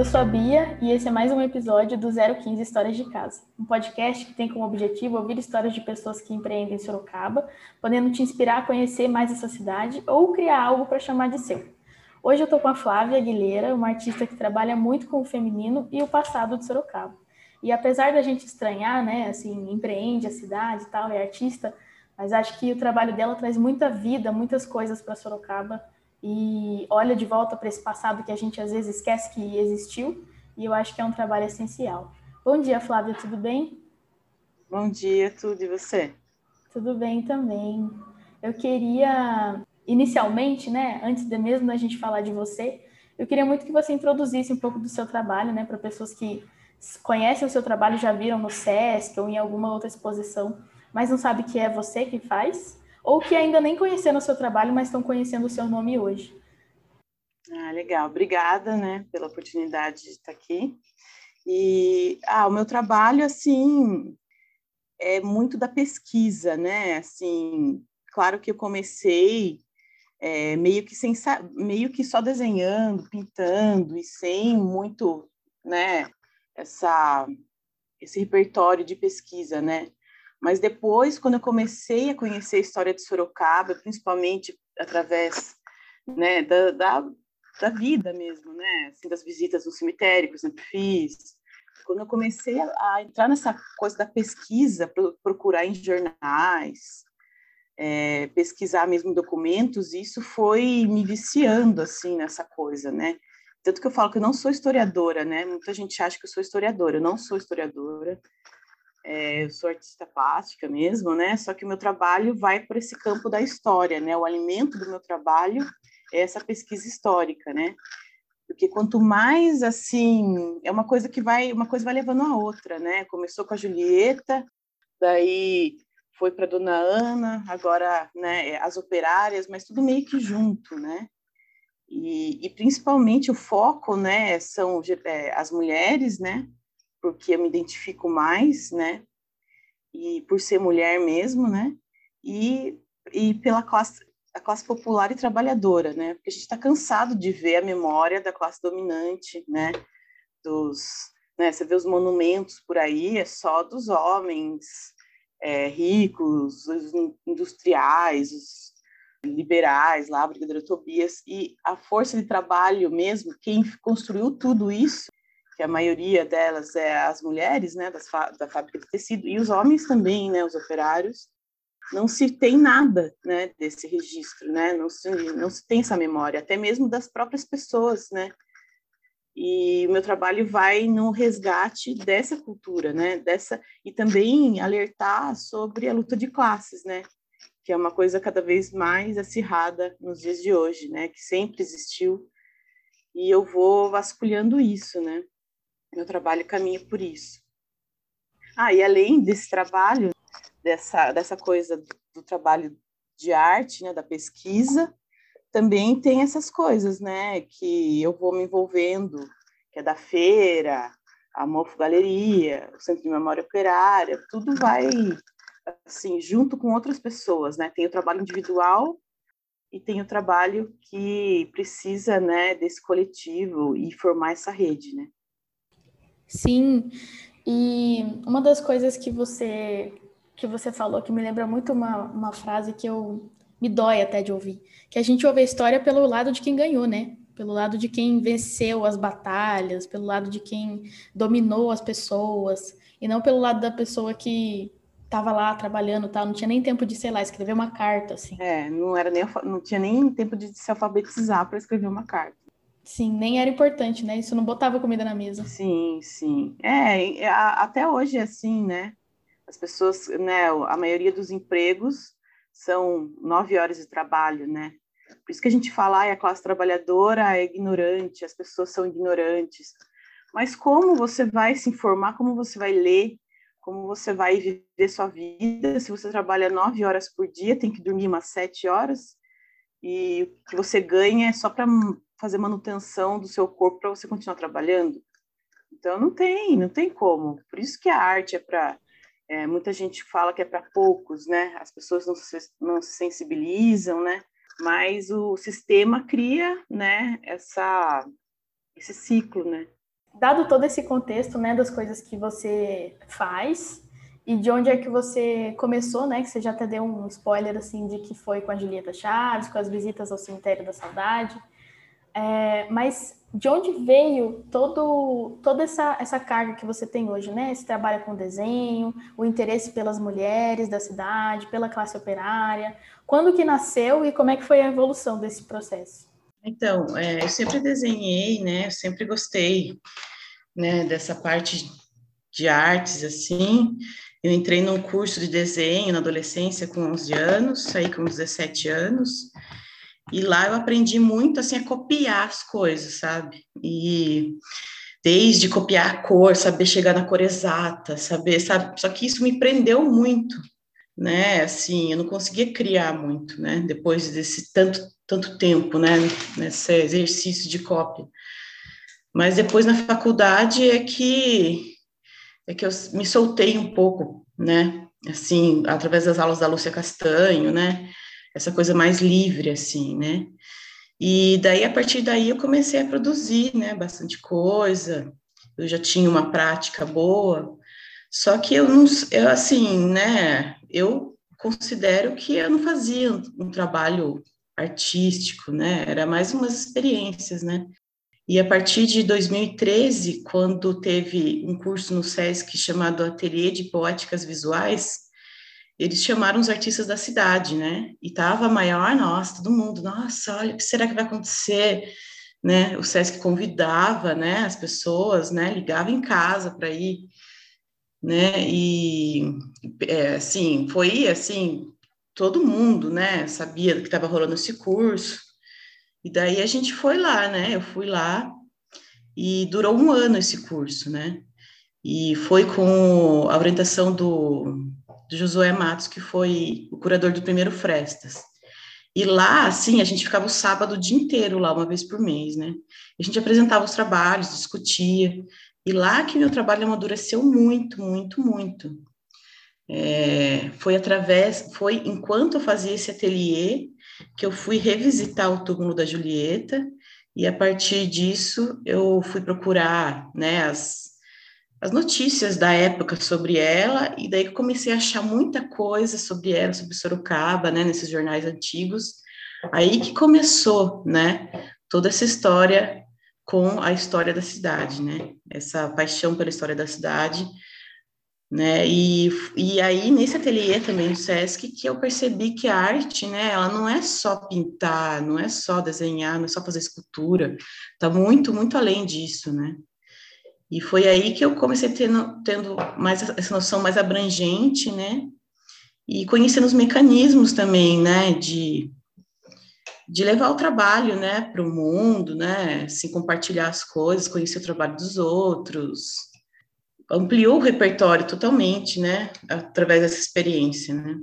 Eu sou a Bia e esse é mais um episódio do 015 Histórias de Casa, um podcast que tem como objetivo ouvir histórias de pessoas que empreendem em Sorocaba, podendo te inspirar a conhecer mais essa cidade ou criar algo para chamar de seu. Hoje eu estou com a Flávia Aguilera, uma artista que trabalha muito com o feminino e o passado de Sorocaba. E apesar da gente estranhar, né, assim, empreende a cidade e tal, é artista, mas acho que o trabalho dela traz muita vida, muitas coisas para Sorocaba e olha de volta para esse passado que a gente às vezes esquece que existiu, e eu acho que é um trabalho essencial. Bom dia, Flávia, tudo bem? Bom dia, tudo e você? Tudo bem também. Eu queria, inicialmente, né, antes de mesmo da gente falar de você, eu queria muito que você introduzisse um pouco do seu trabalho, né, para pessoas que conhecem o seu trabalho, já viram no SESC ou em alguma outra exposição, mas não sabe que é você que faz ou que ainda nem conheceram o seu trabalho, mas estão conhecendo o seu nome hoje. Ah, legal. Obrigada, né, pela oportunidade de estar aqui. E ah, o meu trabalho assim é muito da pesquisa, né? Assim, claro que eu comecei é, meio que sem meio que só desenhando, pintando e sem muito, né? Essa esse repertório de pesquisa, né? Mas depois, quando eu comecei a conhecer a história de Sorocaba, principalmente através né, da, da, da vida mesmo, né, assim, das visitas no cemitério que eu sempre fiz, quando eu comecei a, a entrar nessa coisa da pesquisa, procurar em jornais, é, pesquisar mesmo documentos, isso foi me viciando assim nessa coisa, né? Tanto que eu falo que eu não sou historiadora, né? Muita gente acha que eu sou historiadora, eu não sou historiadora. É, eu sou artista plástica mesmo, né? Só que o meu trabalho vai por esse campo da história, né? O alimento do meu trabalho é essa pesquisa histórica, né? Porque quanto mais assim, é uma coisa que vai, uma coisa vai levando a outra, né? Começou com a Julieta, daí foi para Dona Ana, agora, né, as operárias, mas tudo meio que junto, né? E, e principalmente o foco, né, são é, as mulheres, né? Porque eu me identifico mais, né? E por ser mulher mesmo, né? E, e pela classe, a classe popular e trabalhadora, né? Porque a gente está cansado de ver a memória da classe dominante, né? Dos, né? Você vê os monumentos por aí, é só dos homens é, ricos, os industriais, os liberais lá, Brigadeiro Tobias, e a força de trabalho mesmo, quem construiu tudo isso que a maioria delas é as mulheres, né, das, da fábrica de tecido, e os homens também, né, os operários, não se tem nada, né, desse registro, né, não se, não se tem essa memória, até mesmo das próprias pessoas, né, e o meu trabalho vai no resgate dessa cultura, né, dessa, e também alertar sobre a luta de classes, né, que é uma coisa cada vez mais acirrada nos dias de hoje, né, que sempre existiu, e eu vou vasculhando isso, né. Meu trabalho caminha por isso. Ah, e além desse trabalho, dessa, dessa coisa do, do trabalho de arte, né, da pesquisa, também tem essas coisas, né, que eu vou me envolvendo, que é da feira, a Mofo Galeria, o Centro de Memória Operária, tudo vai assim junto com outras pessoas, né? Tem o trabalho individual e tem o trabalho que precisa, né, desse coletivo e formar essa rede, né? Sim, e uma das coisas que você que você falou que me lembra muito uma, uma frase que eu me dói até de ouvir, que a gente ouve a história pelo lado de quem ganhou, né? Pelo lado de quem venceu as batalhas, pelo lado de quem dominou as pessoas, e não pelo lado da pessoa que estava lá trabalhando, tal, não tinha nem tempo de, sei lá, escrever uma carta, assim. É, não era nem não tinha nem tempo de se alfabetizar para escrever uma carta. Sim, nem era importante, né? Isso não botava comida na mesa. Sim, sim. É, até hoje é assim, né? As pessoas, né? A maioria dos empregos são nove horas de trabalho, né? Por isso que a gente fala, ah, a classe trabalhadora é ignorante, as pessoas são ignorantes. Mas como você vai se informar, como você vai ler, como você vai viver sua vida, se você trabalha nove horas por dia, tem que dormir umas sete horas, e o que você ganha é só para fazer manutenção do seu corpo para você continuar trabalhando. Então não tem, não tem como. Por isso que a arte é para é, muita gente fala que é para poucos, né? As pessoas não se, não se sensibilizam, né? Mas o sistema cria, né? Essa esse ciclo, né? Dado todo esse contexto, né, das coisas que você faz e de onde é que você começou, né, que você já até deu um spoiler, assim, de que foi com a Julieta Chaves, com as visitas ao Cemitério da Saudade, é, mas de onde veio todo, toda essa, essa carga que você tem hoje, né? Esse trabalho com desenho, o interesse pelas mulheres da cidade, pela classe operária. Quando que nasceu e como é que foi a evolução desse processo? Então, é, eu sempre desenhei, né? Eu sempre gostei, né? Dessa parte de artes, assim. Eu entrei num curso de desenho na adolescência com 11 anos, saí com 17 anos. E lá eu aprendi muito assim a copiar as coisas, sabe? E desde copiar a cor, saber chegar na cor exata, saber, sabe? Só que isso me prendeu muito, né? Assim, eu não conseguia criar muito, né? Depois desse tanto tanto tempo, né? Nesse exercício de cópia. Mas depois na faculdade é que é que eu me soltei um pouco, né? Assim, através das aulas da Lúcia Castanho, né? Essa coisa mais livre, assim, né? E daí, a partir daí, eu comecei a produzir, né, bastante coisa, eu já tinha uma prática boa, só que eu não, eu, assim, né, eu considero que eu não fazia um, trabalho artístico, né, era mais umas experiências, né, e a partir de 2013, quando teve um curso no SESC chamado Ateliê de Poéticas Visuais, eles chamaram os artistas da cidade, né? E tava maior, nossa, todo mundo, nossa, olha, o que será que vai acontecer? Né? O SESC convidava, né, as pessoas, né, ligava em casa para ir, né? E é, assim, foi assim, todo mundo, né, sabia que estava rolando esse curso. E daí a gente foi lá, né? Eu fui lá e durou um ano esse curso, né? E foi com a orientação do do Josué Matos, que foi o curador do primeiro Frestas. E lá, assim, a gente ficava o sábado o dia inteiro lá, uma vez por mês, né? A gente apresentava os trabalhos, discutia. E lá que meu trabalho amadureceu muito, muito, muito. É, foi através, foi enquanto eu fazia esse ateliê que eu fui revisitar o túmulo da Julieta, e a partir disso eu fui procurar, né, as, as notícias da época sobre ela, e daí comecei a achar muita coisa sobre ela, sobre Sorocaba, né, nesses jornais antigos. Aí que começou, né, toda essa história com a história da cidade, né, essa paixão pela história da cidade, né, e, e aí nesse ateliê também do Sesc que eu percebi que a arte, né, ela não é só pintar, não é só desenhar, não é só fazer escultura, tá muito, muito além disso, né, e foi aí que eu comecei tendo, tendo mais essa noção mais abrangente, né? E conhecendo os mecanismos também, né? De, de levar o trabalho, né? Para o mundo, né? Se compartilhar as coisas, conhecer o trabalho dos outros. Ampliou o repertório totalmente, né? Através dessa experiência, né?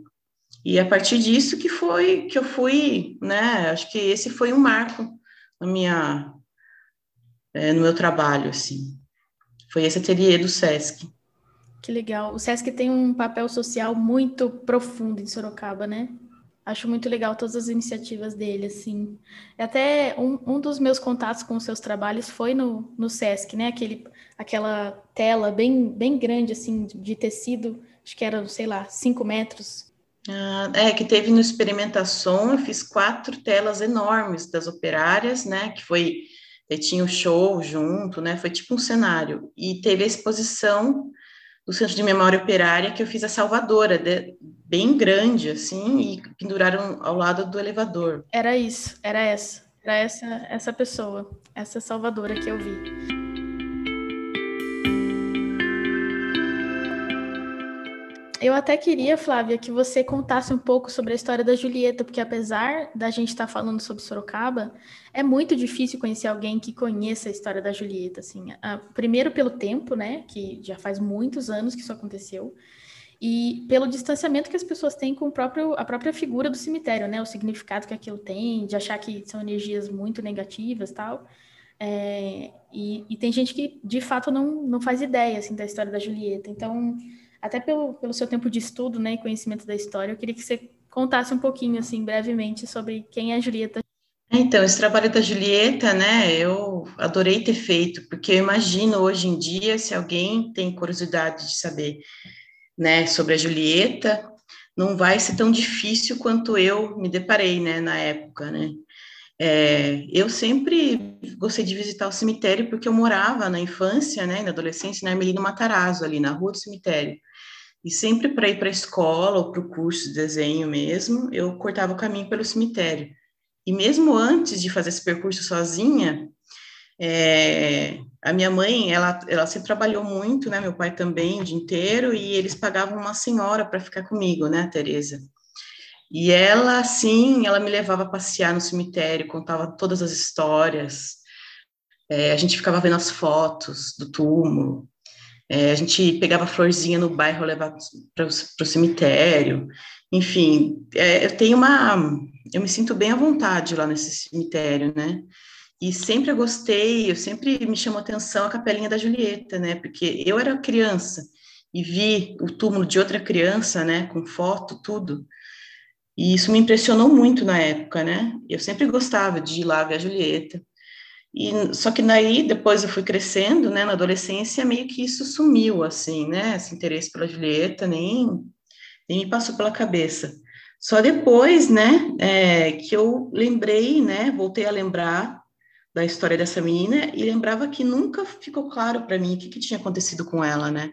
E a partir disso que foi que eu fui, né? Acho que esse foi um marco na minha, é, no meu trabalho, assim. Foi esse ateliê do SESC. Que legal. O SESC tem um papel social muito profundo em Sorocaba, né? Acho muito legal todas as iniciativas dele, assim. Até um, um dos meus contatos com os seus trabalhos foi no, no SESC, né? Aquele, aquela tela bem, bem grande, assim, de tecido, acho que era, sei lá, cinco metros. Ah, é, que teve no Experimentação, eu fiz quatro telas enormes das operárias, né? Que foi e tinha o show junto, né? Foi tipo um cenário. E teve a exposição do Centro de Memória Operária que eu fiz a Salvadora, de, bem grande, assim, e penduraram ao lado do elevador. Era isso, era essa. Era essa, essa pessoa, essa Salvadora que eu vi. Eu até queria, Flávia, que você contasse um pouco sobre a história da Julieta, porque apesar da gente estar tá falando sobre Sorocaba, é muito difícil conhecer alguém que conheça a história da Julieta, assim. primeiro pelo tempo, né, que já faz muitos anos que isso aconteceu, e pelo distanciamento que as pessoas têm com próprio, a própria figura do cemitério, né, o significado que aquilo tem, de achar que são energias muito negativas, tal. É, e, e tem gente que de fato não, não faz ideia assim da história da Julieta. Então até pelo, pelo seu tempo de estudo né, e conhecimento da história, eu queria que você contasse um pouquinho, assim, brevemente, sobre quem é a Julieta. Então, esse trabalho da Julieta, né, eu adorei ter feito, porque eu imagino hoje em dia, se alguém tem curiosidade de saber, né, sobre a Julieta, não vai ser tão difícil quanto eu me deparei, né, na época, né. É, eu sempre gostei de visitar o cemitério porque eu morava na infância, né, na adolescência, na Ermelino Matarazzo, ali na rua do cemitério. E sempre para ir para a escola ou para o curso de desenho mesmo, eu cortava o caminho pelo cemitério. E mesmo antes de fazer esse percurso sozinha, é, a minha mãe, ela, ela sempre trabalhou muito, né? Meu pai também, o dia inteiro, e eles pagavam uma senhora para ficar comigo, né, Tereza? E ela, sim, ela me levava a passear no cemitério, contava todas as histórias. É, a gente ficava vendo as fotos do túmulo. É, a gente pegava florzinha no bairro, levava para o cemitério. Enfim, é, eu tenho uma. Eu me sinto bem à vontade lá nesse cemitério, né? E sempre eu gostei, eu sempre me chamou atenção a capelinha da Julieta, né? Porque eu era criança e vi o túmulo de outra criança, né? Com foto, tudo. E isso me impressionou muito na época, né? Eu sempre gostava de ir lá ver a Julieta. E só que daí depois eu fui crescendo, né? Na adolescência meio que isso sumiu, assim, né? Esse interesse pela Julieta nem nem me passou pela cabeça. Só depois, né? É, que eu lembrei, né? Voltei a lembrar da história dessa menina e lembrava que nunca ficou claro para mim o que, que tinha acontecido com ela, né?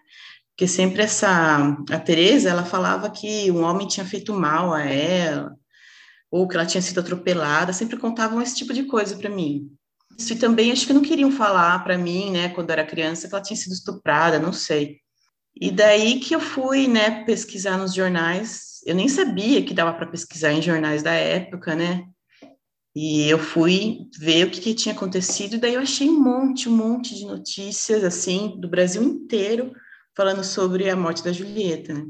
Porque sempre essa a Teresa, ela falava que um homem tinha feito mal a ela, ou que ela tinha sido atropelada, sempre contavam esse tipo de coisa para mim. Isso e também acho que não queriam falar para mim, né, quando era criança, que ela tinha sido estuprada, não sei. E daí que eu fui, né, pesquisar nos jornais. Eu nem sabia que dava para pesquisar em jornais da época, né? E eu fui ver o que, que, tinha acontecido, e daí eu achei um monte, um monte de notícias, assim, do Brasil inteiro, falando sobre a morte da Julieta, né?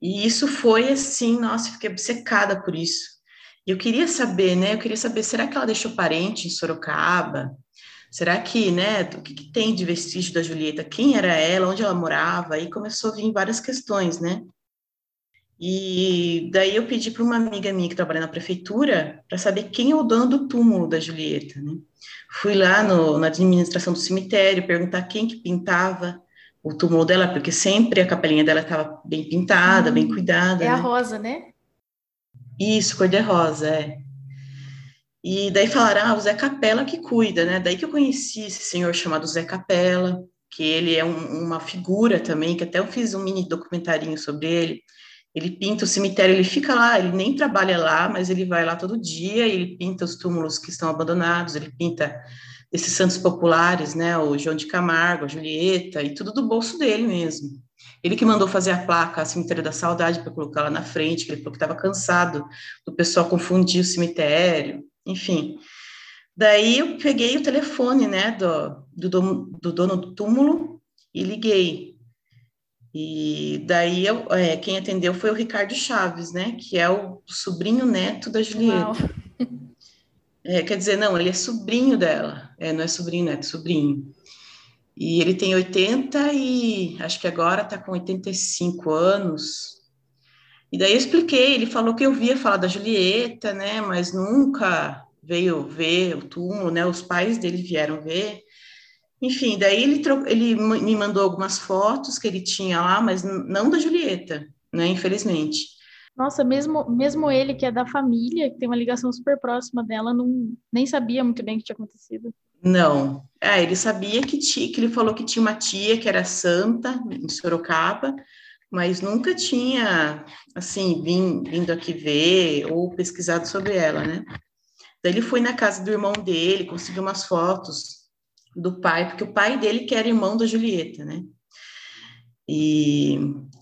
E isso foi assim, nossa, fiquei obcecada por isso. Eu queria saber, né? Eu queria saber, será que ela deixou parente em Sorocaba? Será que, né, o que, que tem de vestígio da Julieta? Quem era ela? Onde ela morava? Aí começou a vir várias questões, né? E daí eu pedi para uma amiga minha que trabalha na prefeitura para saber quem é o dono do túmulo da Julieta, né? Fui lá no, na administração do cemitério perguntar quem que pintava o túmulo dela, porque sempre a capelinha dela estava bem pintada, hum, bem cuidada. É né? a rosa, né? Isso, cor de rosa, é. E daí falaram, ah, o Zé Capela que cuida, né? Daí que eu conheci esse senhor chamado Zé Capela, que ele é um, uma figura também, que até eu fiz um mini documentarinho sobre ele. Ele pinta o cemitério, ele fica lá, ele nem trabalha lá, mas ele vai lá todo dia, e ele pinta os túmulos que estão abandonados, ele pinta esses santos populares, né, o João de Camargo, a Julieta, e tudo do bolso dele mesmo. Ele que mandou fazer a placa, a Cemitério da Saudade, para colocar lá na frente, que ele falou que estava cansado do pessoal confundir o cemitério, enfim. Daí eu peguei o telefone, né, do, do, do dono do túmulo e liguei. E daí eu, é, quem atendeu foi o Ricardo Chaves, né, que é o sobrinho neto da Julieta. É, quer dizer, não, ele é sobrinho dela. É, não é sobrinho, neto, é sobrinho. E ele tem 80 e acho que agora está com 85 anos. E daí eu expliquei, ele falou que eu via falar da Julieta, né, mas nunca veio ver o túmulo, né, os pais dele vieram ver. Enfim, daí ele, ele me mandou algumas fotos que ele tinha lá, mas não da Julieta, né, infelizmente. Nossa, mesmo, mesmo ele, que é da família, que tem uma ligação super próxima dela, não, nem sabia muito bem o que tinha acontecido. Não. É, ele sabia que, que ele falou que tinha uma tia que era santa, em Sorocaba, mas nunca tinha, assim, vindo, vindo aqui ver ou pesquisado sobre ela, né? Daí ele foi na casa do irmão dele, conseguiu umas fotos do pai, porque o pai dele que era irmão da Julieta, né? E,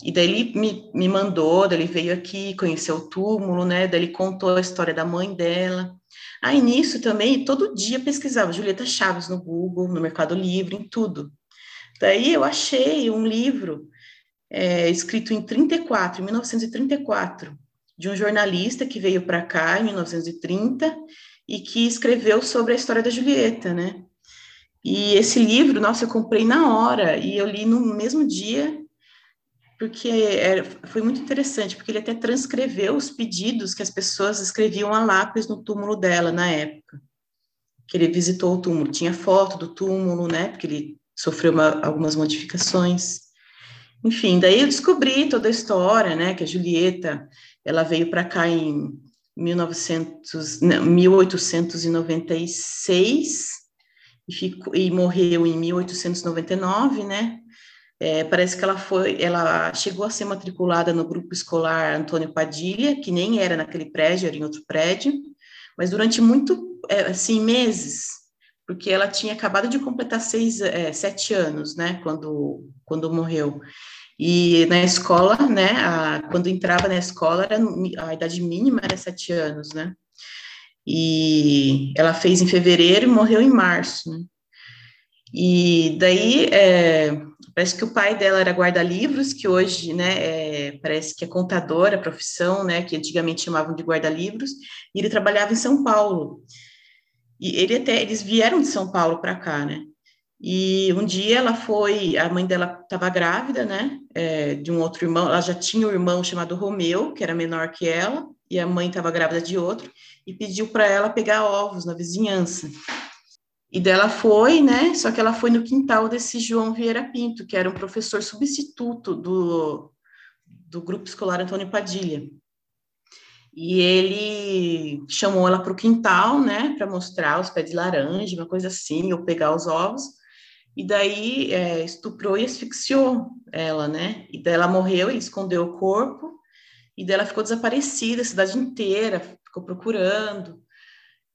e daí ele me, me mandou, daí ele veio aqui, conheceu o túmulo, né? Daí ele contou a história da mãe dela. Aí nisso também, todo dia pesquisava Julieta Chaves no Google, no Mercado Livre, em tudo. Daí eu achei um livro é, escrito em 34, em 1934, de um jornalista que veio para cá em 1930 e que escreveu sobre a história da Julieta, né? E esse livro, nossa, eu comprei na hora e eu li no mesmo dia. Porque era, foi muito interessante, porque ele até transcreveu os pedidos que as pessoas escreviam a lápis no túmulo dela na época. Que ele visitou o túmulo, tinha foto do túmulo, né? Porque ele sofreu uma, algumas modificações. Enfim, daí eu descobri toda a história, né? Que a Julieta, ela veio para cá em 1900, não, 1896 e, ficou, e morreu em 1899, né? É, parece que ela foi, ela chegou a ser matriculada no grupo escolar Antônio Padilha, que nem era naquele prédio, era em outro prédio, mas durante muito, é, assim, meses, porque ela tinha acabado de completar seis, é, sete anos, né, quando, quando morreu. E na escola, né, a, quando entrava na escola, era, a idade mínima era sete anos, né, e ela fez em fevereiro e morreu em março, né? E daí, é, parece que o pai dela era guarda-livros, que hoje, né, é, parece que é contador, a profissão, né, que antigamente chamavam de guarda-livros, e ele trabalhava em São Paulo. E ele até, eles vieram de São Paulo para cá, né? E um dia ela foi, a mãe dela estava grávida, né, é, de um outro irmão, ela já tinha um irmão chamado Romeu, que era menor que ela, e a mãe estava grávida de outro, e pediu para ela pegar ovos na vizinhança. E dela foi, né? Só que ela foi no quintal desse João Vieira Pinto, que era um professor substituto do, do grupo escolar Antônio Padilha. E ele chamou ela para o quintal, né, para mostrar os pés de laranja, uma coisa assim, ou pegar os ovos. E daí é, estuprou e asfixiou ela, né? E daí ela morreu, ele escondeu o corpo, e daí ela ficou desaparecida, a cidade inteira ficou procurando.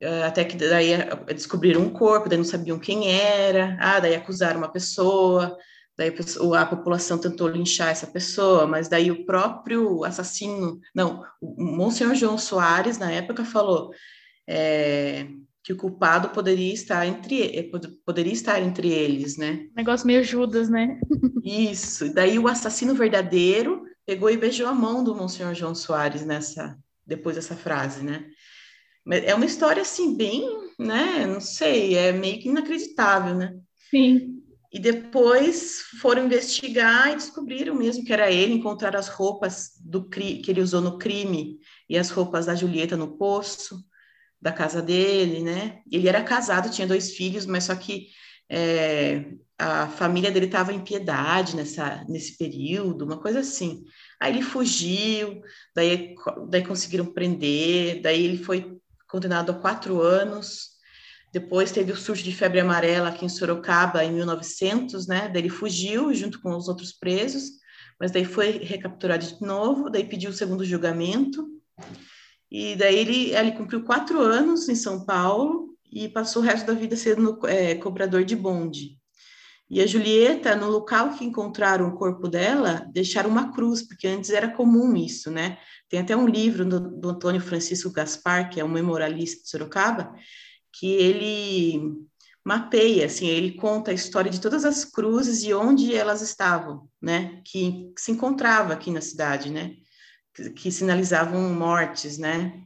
Eh, até que daí eh, descobriram um corpo, daí não sabiam quem era, ah, daí acusaram uma pessoa, daí a população tentou linchar essa pessoa, mas daí o próprio assassino, não, o Monsenhor João Soares, na época, falou é, que o culpado poderia estar entre poderia estar entre eles, né? Negócio meio Judas, né? Isso. E daí o assassino verdadeiro pegou e beijou a mão do Monsenhor João Soares nessa depois dessa frase, né? É uma história assim bem, né? Não sei, é meio que inacreditável, né? Sim. E depois foram investigar e descobriram mesmo que era ele, encontraram as roupas do que ele usou no crime e as roupas da Julieta no poço da casa dele, né? Ele era casado, tinha dois filhos, mas só que é, a família dele estava em piedade nessa, nesse período, uma coisa assim. Aí ele fugiu, daí, daí conseguiram prender, daí ele foi condenado a quatro anos. Depois teve o surto de febre amarela aqui em Sorocaba em 1900, né? Daí ele fugiu junto com os outros presos, mas daí foi recapturado de novo, daí pediu o segundo julgamento. E daí ele, ele cumpriu quatro anos em São Paulo e passou o resto da vida sendo é, cobrador de bonde. E a Julieta, no local que encontraram o corpo dela, deixaram uma cruz, porque antes era comum isso, né? Tem até um livro do, do Antônio Francisco Gaspar, que é um memorialista de Sorocaba, que ele mapeia, assim, ele conta a história de todas as cruzes e onde elas estavam, né? Que, se encontrava aqui na cidade, né? Que, que sinalizavam mortes, né?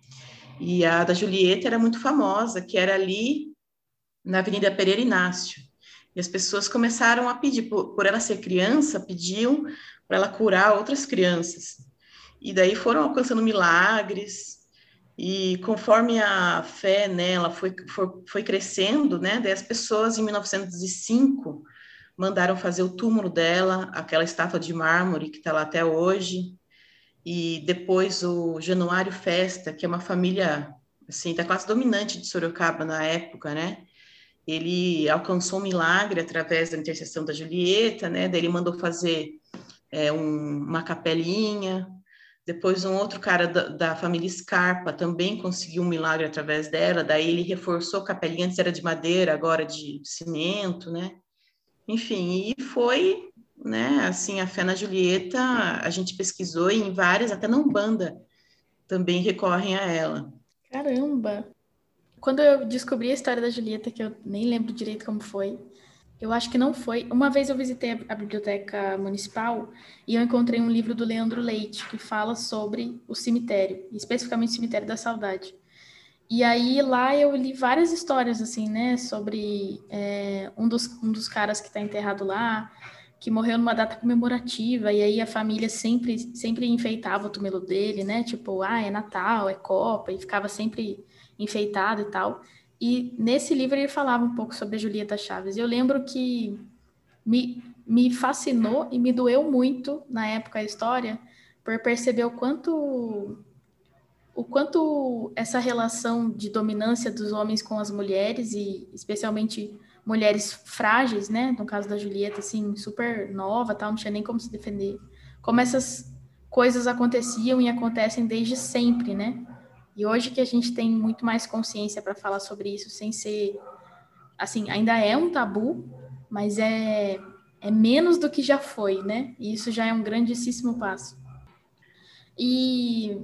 E a da Julieta era muito famosa, que era ali na Avenida Pereira Inácio. E as pessoas começaram a pedir, por, por ela ser criança, pediam para ela curar outras crianças. E daí foram alcançando milagres, e conforme a fé nela foi, foi, foi crescendo, né, daí as pessoas em 1905 mandaram fazer o túmulo dela, aquela estátua de mármore que está lá até hoje, e depois o Januário Festa, que é uma família, assim, da classe dominante de Sorocaba na época, né, ele alcançou um milagre através da intercessão da Julieta, né? Daí ele mandou fazer é, um, uma capelinha. Depois um outro cara da, da, família Scarpa também conseguiu um milagre através dela. Daí ele reforçou a capelinha, antes era de madeira, agora de cimento, né? Enfim, e foi, né? Assim, a fé na Julieta, a gente pesquisou e em várias, até na Umbanda, também recorrem a ela. Caramba! Quando eu descobri a história da Julieta, que eu nem lembro direito como foi, eu acho que não foi. Uma vez eu visitei a biblioteca municipal e eu encontrei um livro do Leandro Leite que fala sobre o cemitério, especificamente o cemitério da Saudade. E aí lá eu li várias histórias assim, né, sobre é, um, dos, um dos caras que está enterrado lá, que morreu numa data comemorativa, e aí a família sempre, sempre enfeitava o túmulo dele, né? Tipo, ah, é Natal, é Copa, e ficava sempre enfeitado e tal. E nesse livro ele falava um pouco sobre a Julieta Chaves. Eu lembro que me, me fascinou e me doeu muito na época a história, por perceber o quanto o quanto essa relação de dominância dos homens com as mulheres e especialmente mulheres frágeis, né? No caso da Julieta, assim, super nova, tal, não tinha nem como se defender. Como essas coisas aconteciam e acontecem desde sempre, né? E hoje que a gente tem muito mais consciência para falar sobre isso, sem ser, assim, ainda é um tabu, mas é é menos do que já foi, né? E isso já é um grandíssimo passo. E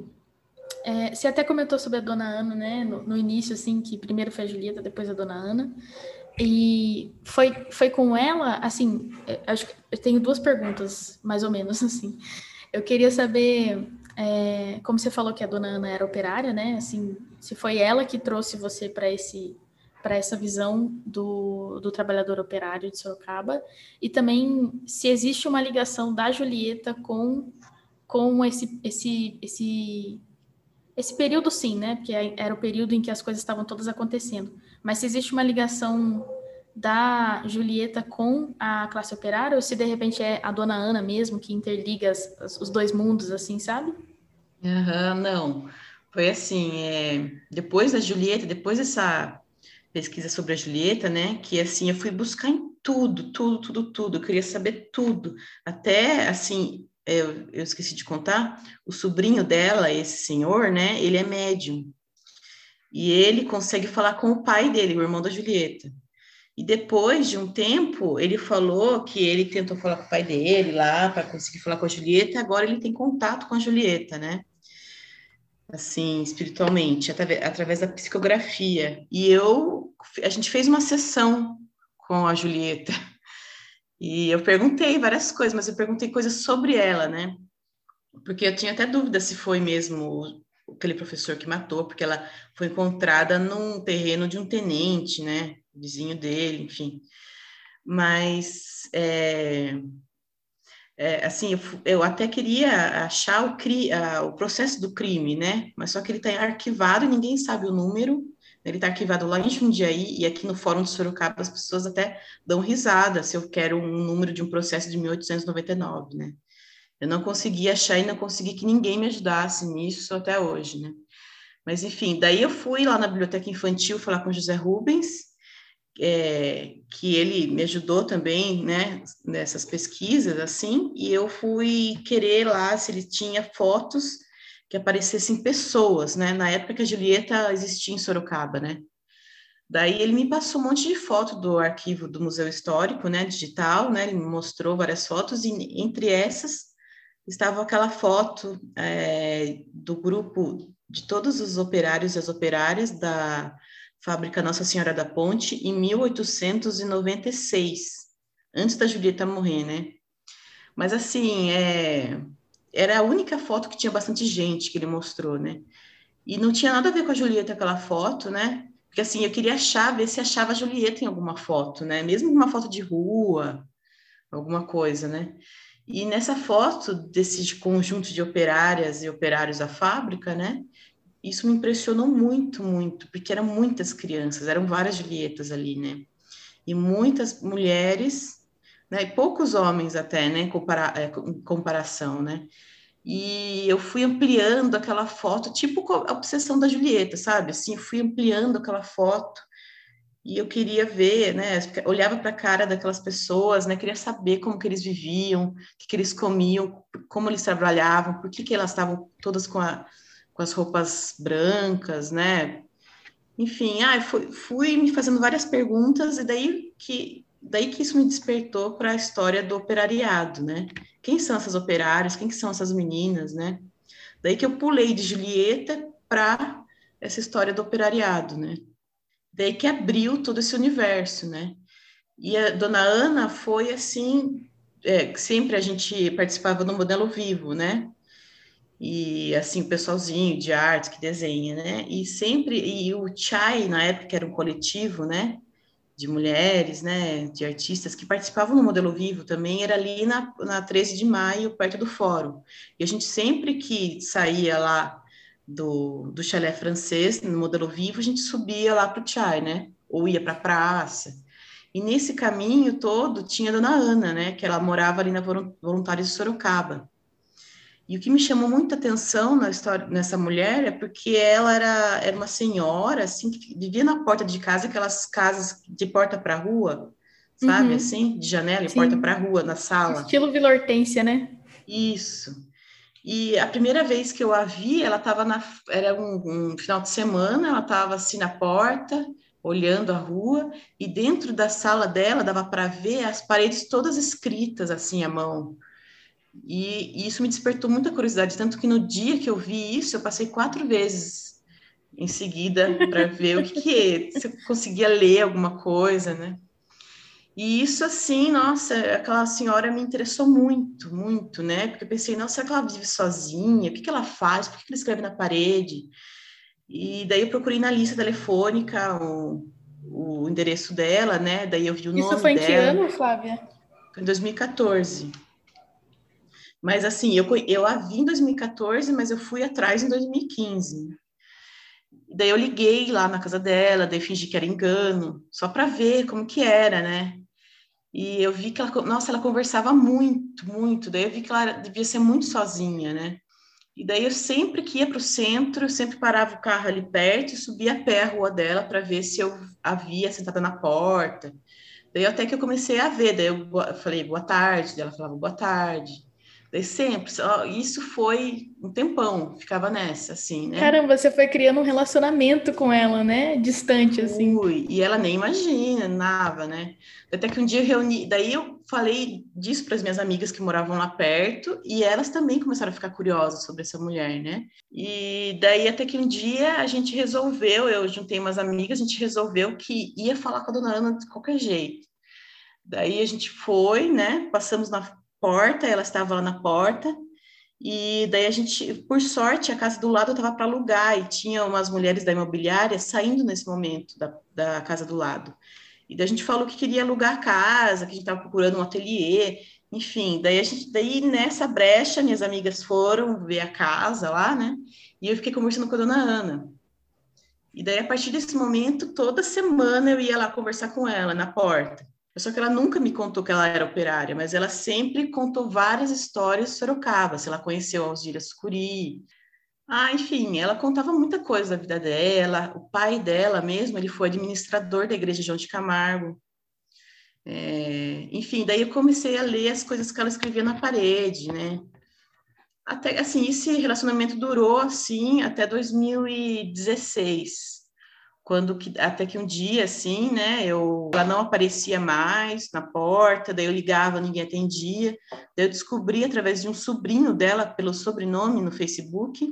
é, você até comentou sobre a Dona Ana, né? No, no, início, assim, que primeiro foi a Julieta, depois a Dona Ana. E foi, foi com ela, assim, é, acho que eu tenho duas perguntas, mais ou menos, assim. Eu queria saber, é, como você falou que a Dona Ana era operária, né? Assim, se foi ela que trouxe você para esse para essa visão do, do trabalhador operário de Sorocaba e também se existe uma ligação da Julieta com com esse esse esse esse período sim, né? Porque era o período em que as coisas estavam todas acontecendo. Mas se existe uma ligação da Julieta com a classe operária, ou se de repente é a dona Ana mesmo que interliga as, os dois mundos, assim, sabe? Uhum, não. Foi assim, é, depois da Julieta, depois dessa pesquisa sobre a Julieta, né, que assim, eu fui buscar em tudo, tudo, tudo, tudo, eu queria saber tudo, até, assim, eu, eu esqueci de contar, o sobrinho dela, esse senhor, né, ele é médium. E ele consegue falar com o pai dele, o irmão da Julieta. E depois de um tempo, ele falou que ele tentou falar com o pai dele lá para conseguir falar com a Julieta, agora ele tem contato com a Julieta, né? Assim, espiritualmente, através, da psicografia. E eu, a gente fez uma sessão com a Julieta. E eu perguntei várias coisas, mas eu perguntei coisas sobre ela, né? Porque eu tinha até dúvida se foi mesmo aquele professor que matou, porque ela foi encontrada num terreno de um tenente, né? Vizinho dele, enfim. Mas, é, é, assim, eu, eu, até queria achar o, cri, o processo do crime, né? Mas só que ele está arquivado e ninguém sabe o número, ele está arquivado lá em Jundiaí e aqui no Fórum de Sorocaba as pessoas até dão risada se eu quero um número de um processo de 1899, né? Eu não consegui achar e não consegui que ninguém me ajudasse nisso até hoje, né? Mas enfim, daí eu fui lá na biblioteca infantil falar com José Rubens, é, que ele me ajudou também, né, nessas pesquisas, assim, e eu fui querer lá se ele tinha fotos que aparecessem pessoas, né? Na época que a Julieta existia em Sorocaba, né? Daí ele me passou um monte de foto do arquivo do Museu Histórico, né, digital, né? Ele me mostrou várias fotos e entre essas estava aquela foto é, do grupo de todos os operários e as operárias da fábrica Nossa Senhora da Ponte em 1896, antes da Julieta morrer, né? Mas assim, é, era a única foto que tinha bastante gente que ele mostrou, né? E não tinha nada a ver com a Julieta aquela foto, né? Porque assim, eu queria achar, ver se achava a Julieta em alguma foto, né? Mesmo uma foto de rua, alguma coisa, né? E nessa foto desse conjunto de operárias e operários da fábrica, né? Isso me impressionou muito, muito, porque eram muitas crianças, eram várias Julietas ali, né? E muitas mulheres né? E poucos homens até, né? Compara é, em comparação, né? E eu fui ampliando aquela foto, tipo a obsessão da Julieta, sabe? Assim, eu fui ampliando aquela foto e eu queria ver, né? Olhava para a cara daquelas pessoas, né? Queria saber como que eles viviam, o que, que eles comiam, como eles trabalhavam, por que, que elas estavam todas com, a, com as roupas brancas, né? Enfim, ah, fui, fui me fazendo várias perguntas e daí que daí que isso me despertou para a história do operariado, né? Quem são essas operárias? Quem são essas meninas, né? Daí que eu pulei de Julieta para essa história do operariado, né? Daí que abriu todo esse universo, né? E a dona Ana foi assim, é, sempre a gente participava do modelo vivo, né? E assim, o pessoalzinho de arte que desenha, né? E sempre, e o Chai, na época, era um coletivo, né? de mulheres, né, de artistas que participavam no Modelo Vivo também, era ali na, na 13 de maio, perto do fórum. E a gente sempre que saía lá do, do chalé francês, no Modelo Vivo, a gente subia lá para o Chai, né, ou ia para a praça. E nesse caminho todo tinha a Dona Ana, né, que ela morava ali na Voluntários de Sorocaba. E o que me chamou muita atenção na história nessa mulher é porque ela era, era uma senhora assim que vivia na porta de casa, aquelas casas de porta para rua, sabe, uhum. assim, de janela e Sim. porta para rua na sala. Estilo Vila Hortência, né? Isso. E a primeira vez que eu a vi, ela estava na era um, um final de semana, ela estava assim na porta, olhando a rua, e dentro da sala dela dava para ver as paredes todas escritas assim à mão e, e, isso me despertou muita curiosidade, tanto que no dia que eu vi isso, eu passei quatro vezes em seguida para ver o que, que é, se eu conseguia ler alguma coisa, né? E isso, assim, nossa, aquela senhora me interessou muito, muito, né? Porque eu pensei, nossa, será que ela vive sozinha? O que, que ela faz? Por que, que ela escreve na parede? E daí eu procurei na lista telefônica o, o endereço dela, né? Daí eu vi o isso nome dela. Isso foi em que ano, Flávia? Foi em 2014. Mas assim, eu, eu a vi em 2014, mas eu fui atrás em 2015. Daí eu liguei lá na casa dela, daí fingi que era engano, só para ver como que era, né? E eu vi que ela, nossa, ela conversava muito, muito. Daí eu vi que ela devia ser muito sozinha, né? E daí eu sempre que ia para o centro, eu sempre parava o carro ali perto e subia a pé a rua dela para ver se eu a via sentada na porta. Daí até que eu comecei a ver, daí eu falei boa tarde, daí ela falava boa tarde. Daí sempre, isso foi um tempão, ficava nessa, assim, né? Caramba, você foi criando um relacionamento com ela, né? Distante, assim. Fui, e ela nem imagina, nada, né? Até que um dia eu reuni, daí eu falei disso para as minhas amigas que moravam lá perto, e elas também começaram a ficar curiosas sobre essa mulher, né? E daí até que um dia a gente resolveu, eu juntei umas amigas, a gente resolveu que ia falar com a dona Ana de qualquer jeito. Daí a gente foi, né? Passamos na porta, ela estava lá na porta, e daí a gente, por sorte, a casa do lado estava para alugar e tinha umas mulheres da imobiliária saindo nesse momento da, da casa do lado. E daí a gente falou que queria alugar a casa, que a gente estava procurando um ateliê, enfim. Daí a gente, daí nessa brecha, minhas amigas foram ver a casa lá, né? E eu fiquei conversando com a dona Ana. E daí a partir desse momento, toda semana eu ia lá conversar com ela na porta. Só que ela nunca me contou que ela era operária, mas ela sempre contou várias histórias de Sorocaba, se ela conheceu Alzira Sucuri. Ah, enfim, ela contava muita coisa da vida dela. O pai dela mesmo, ele foi administrador da igreja João de Camargo. É, enfim, daí eu comecei a ler as coisas que ela escrevia na parede, né? Até, assim, esse relacionamento durou, assim, até 2016 quando que, até que um dia assim, né, eu ela não aparecia mais na porta, daí eu ligava, ninguém atendia. Daí eu descobri através de um sobrinho dela pelo sobrenome no Facebook.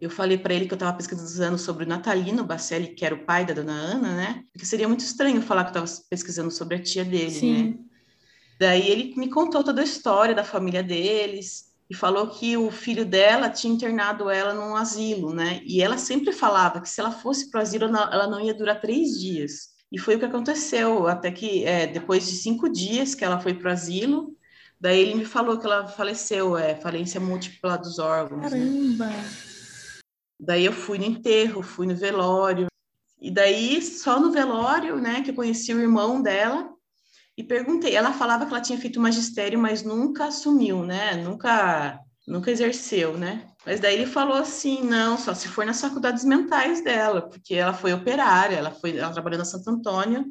Eu falei para ele que eu estava pesquisando sobre o Natalino Bacelli, que era o pai da dona Ana, né? Porque seria muito estranho falar que eu estava pesquisando sobre a tia dele, Sim. né? Daí ele me contou toda a história da família deles, e falou que o filho dela tinha internado ela num asilo, né? E ela sempre falava que se ela fosse para o asilo, ela não ia durar três dias. E foi o que aconteceu, até que é, depois de cinco dias que ela foi para o asilo, daí ele me falou que ela faleceu, é falência múltipla dos órgãos. Né? Caramba! Né? Daí eu fui no enterro, fui no velório, e daí só no velório, né, que eu conheci o irmão dela, e perguntei. Ela falava que ela tinha feito magistério, mas nunca assumiu, né? Nunca, nunca exerceu, né? Mas daí ele falou assim, não, só se for nas faculdades mentais dela, porque ela foi operária, ela foi, ela trabalhou na Santo Antônio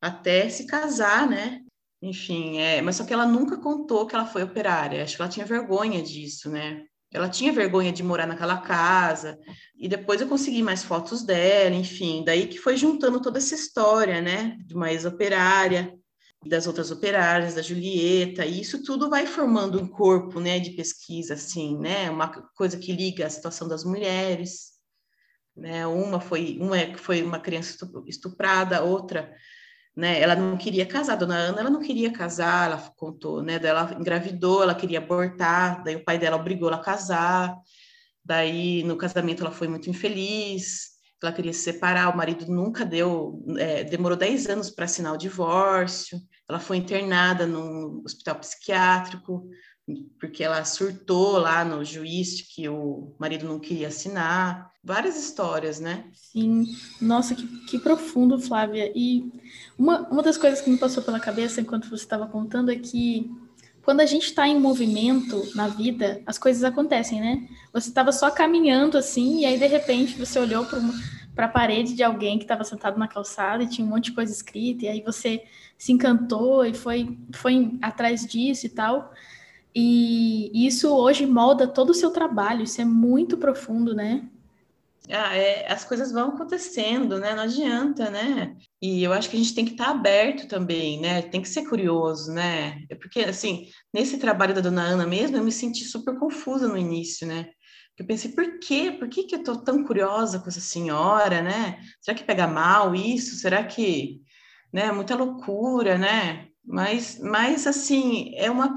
até se casar, né? Enfim, é, mas só que ela nunca contou que ela foi operária. Acho que ela tinha vergonha disso, né? Ela tinha vergonha de morar naquela casa. E depois eu consegui mais fotos dela, enfim. Daí que foi juntando toda essa história, né? De uma ex-operária das outras operárias, da Julieta, e isso tudo vai formando um corpo, né, de pesquisa, assim, né, uma coisa que liga a situação das mulheres, né, uma foi uma é foi uma criança estuprada, outra, né, ela não queria casar, dona Ana, ela não queria casar, ela contou, né, ela engravidou, ela queria abortar, daí o pai dela obrigou ela a casar, daí no casamento ela foi muito infeliz, ela queria se separar, o marido nunca deu, é, demorou 10 anos para assinar o divórcio, ela foi internada num hospital psiquiátrico, porque ela surtou lá no juiz que o marido não queria assinar. Várias histórias, né? Sim. Nossa, que, que profundo, Flávia. E uma, uma das coisas que me passou pela cabeça enquanto você estava contando é que quando a gente está em movimento na vida, as coisas acontecem, né? Você estava só caminhando assim, e aí de repente você olhou para a parede de alguém que estava sentado na calçada e tinha um monte de coisa escrita, e aí você se encantou e foi, foi atrás disso e tal. E isso hoje molda todo o seu trabalho, isso é muito profundo, né? Ah, é, as coisas vão acontecendo, né? Não adianta, né? E eu acho que a gente tem que estar aberto também, né? Tem que ser curioso, né? É porque, assim, nesse trabalho da dona Ana mesmo, eu me senti super confusa no início, né? Eu pensei, por quê? Por que, que eu tô tão curiosa com essa senhora, né? Será que pega mal isso? Será que, né? Muita loucura, né? Mas, mas assim, é uma...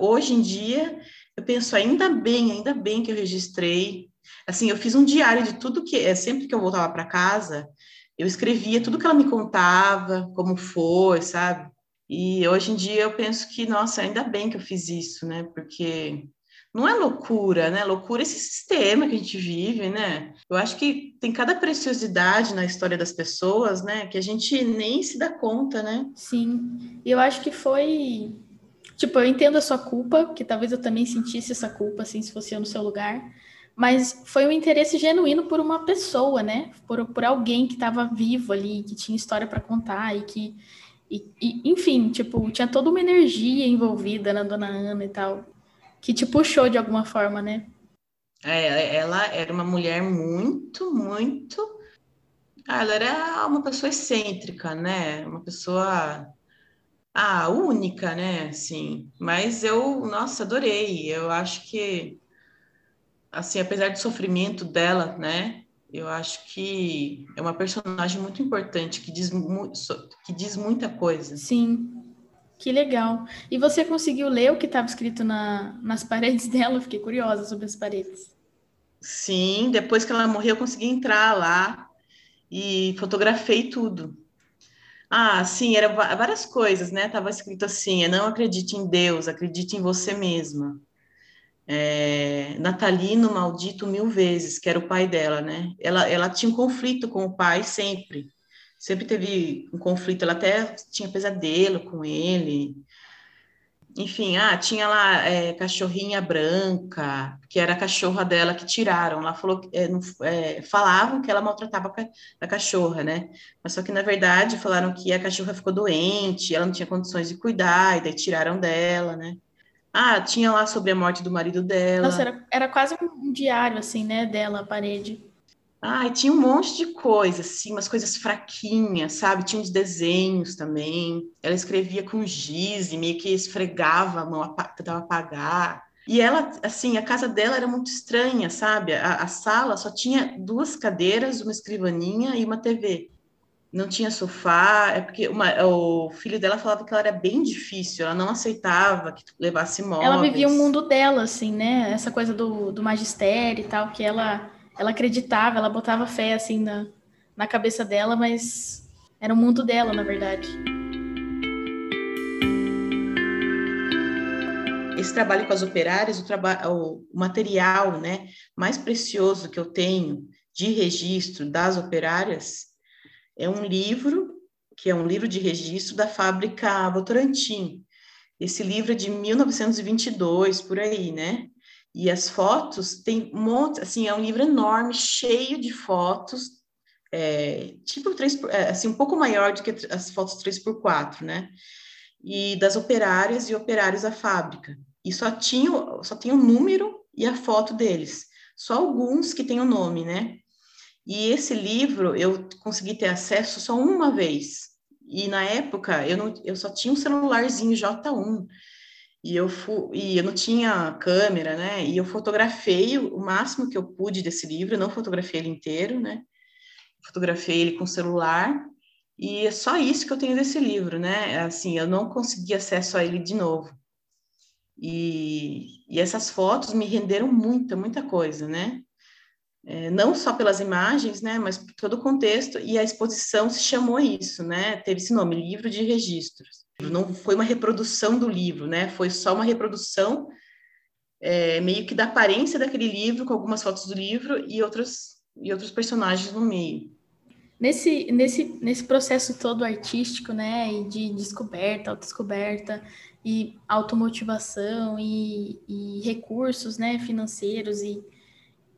Hoje em dia, eu penso, ainda bem, ainda bem que eu registrei Assim, eu fiz um diário de tudo que, é, sempre que eu voltava para casa, eu escrevia tudo que ela me contava, como foi, sabe? E hoje em dia eu penso que, nossa, ainda bem que eu fiz isso, né? Porque não é loucura, né? Loucura é esse sistema que a gente vive, né? Eu acho que tem cada preciosidade na história das pessoas, né? Que a gente nem se dá conta, né? Sim. E eu acho que foi. Tipo, eu entendo a sua culpa, que talvez eu também sentisse essa culpa, assim, se fosse eu no seu lugar mas foi um interesse genuíno por uma pessoa, né? Por, por alguém que estava vivo ali, que tinha história para contar e que, e, e, enfim, tipo, tinha toda uma energia envolvida na Dona Ana e tal, que te puxou de alguma forma, né? É, ela era uma mulher muito, muito. Ah, ela era uma pessoa excêntrica, né? Uma pessoa ah, única, né? Assim, mas eu, nossa, adorei. Eu acho que assim, apesar do sofrimento dela, né? Eu acho que é uma personagem muito importante, que diz, que diz muita coisa. Sim, que legal. E você conseguiu ler o que estava escrito na, nas paredes dela? Eu fiquei curiosa sobre as paredes. Sim, depois que ela morreu, eu consegui entrar lá e fotografei tudo. Ah, sim, era várias coisas, né? Tava escrito assim: não acredite em Deus, acredite em você mesma é, natalino maldito mil vezes, que era o pai dela, né? Ela, ela tinha um conflito com o pai sempre, sempre teve um conflito, ela até tinha pesadelo com ele. Enfim, ah, tinha lá é, cachorrinha branca, que era a cachorra dela que tiraram. Ela falou, é, não, é, falavam que ela maltratava a cachorra, né? Mas só que na verdade falaram que a cachorra ficou doente, ela não tinha condições de cuidar, e daí tiraram dela, né? Ah, tinha lá sobre a morte do marido dela. Nossa, era, era quase um diário, assim, né, dela, a parede. Ah, e tinha um monte de coisas, assim, umas coisas fraquinhas, sabe? Tinha uns desenhos também. Ela escrevia com giz e meio que esfregava a mão, tentava apagar. E ela, assim, a casa dela era muito estranha, sabe? A, a sala só tinha duas cadeiras, uma escrivaninha e uma TV não tinha sofá, é porque uma, o filho dela falava que ela era bem difícil, ela não aceitava que levasse móveis. Ela vivia o um mundo dela, assim, né? Essa coisa do, do magistério e tal, que ela, ela acreditava, ela botava fé, assim, na, na cabeça dela, mas era o mundo dela, na verdade. Esse trabalho com as operárias, o, o material né, mais precioso que eu tenho de registro das operárias é um livro, que é um livro de registro da fábrica Votorantim. Esse livro é de 1922, por aí, né? E as fotos tem um monte, assim, é um livro enorme, cheio de fotos, é, tipo três, é, assim, um pouco maior do que as fotos 3x4, né? E das operárias e operários da fábrica. E só tinha, só tem o número e a foto deles. Só alguns que têm o nome, né? E esse livro eu consegui ter acesso só uma vez. E na época eu, não, eu só tinha um celularzinho J1. E eu, fu, e eu não tinha câmera, né? E eu fotografei o máximo que eu pude desse livro, não fotografei ele inteiro, né? Fotografei ele com celular. E é só isso que eu tenho desse livro, né? Assim, eu não consegui acesso a ele de novo. E, e essas fotos me renderam muita, muita coisa, né? É, não só pelas imagens, né, mas por todo o contexto, e a exposição se chamou isso, né, teve esse nome, Livro de Registros. Não foi uma reprodução do livro, né, foi só uma reprodução é, meio que da aparência daquele livro, com algumas fotos do livro e outros, e outros personagens no meio. Nesse, nesse, nesse processo todo artístico, né, e de descoberta, autodescoberta, e automotivação, e, e recursos, né, financeiros e,